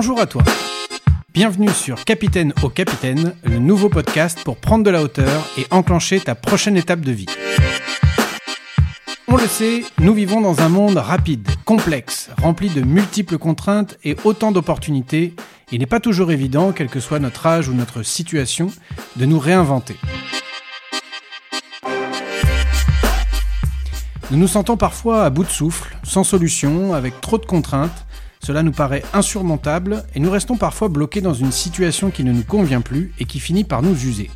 Bonjour à toi. Bienvenue sur Capitaine au Capitaine, le nouveau podcast pour prendre de la hauteur et enclencher ta prochaine étape de vie. On le sait, nous vivons dans un monde rapide, complexe, rempli de multiples contraintes et autant d'opportunités. Il n'est pas toujours évident, quel que soit notre âge ou notre situation, de nous réinventer. Nous nous sentons parfois à bout de souffle, sans solution, avec trop de contraintes. Cela nous paraît insurmontable et nous restons parfois bloqués dans une situation qui ne nous convient plus et qui finit par nous user.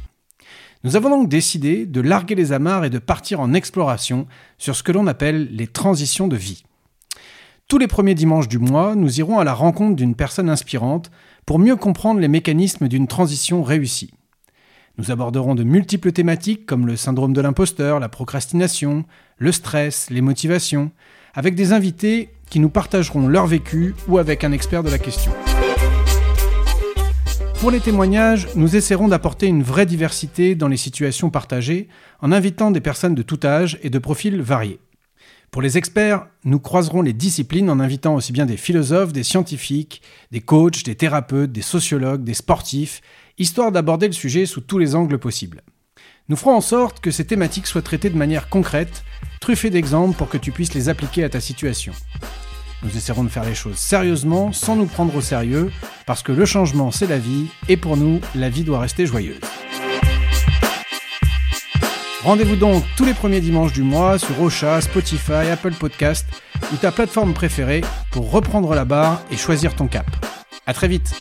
Nous avons donc décidé de larguer les amarres et de partir en exploration sur ce que l'on appelle les transitions de vie. Tous les premiers dimanches du mois, nous irons à la rencontre d'une personne inspirante pour mieux comprendre les mécanismes d'une transition réussie. Nous aborderons de multiples thématiques comme le syndrome de l'imposteur, la procrastination, le stress, les motivations, avec des invités qui nous partageront leur vécu ou avec un expert de la question. Pour les témoignages, nous essaierons d'apporter une vraie diversité dans les situations partagées en invitant des personnes de tout âge et de profils variés. Pour les experts, nous croiserons les disciplines en invitant aussi bien des philosophes, des scientifiques, des coachs, des thérapeutes, des sociologues, des sportifs, histoire d'aborder le sujet sous tous les angles possibles. Nous ferons en sorte que ces thématiques soient traitées de manière concrète, truffées d'exemples pour que tu puisses les appliquer à ta situation. Nous essaierons de faire les choses sérieusement, sans nous prendre au sérieux, parce que le changement c'est la vie, et pour nous, la vie doit rester joyeuse. Rendez-vous donc tous les premiers dimanches du mois sur Ocha, Spotify, Apple Podcast ou ta plateforme préférée pour reprendre la barre et choisir ton cap. A très vite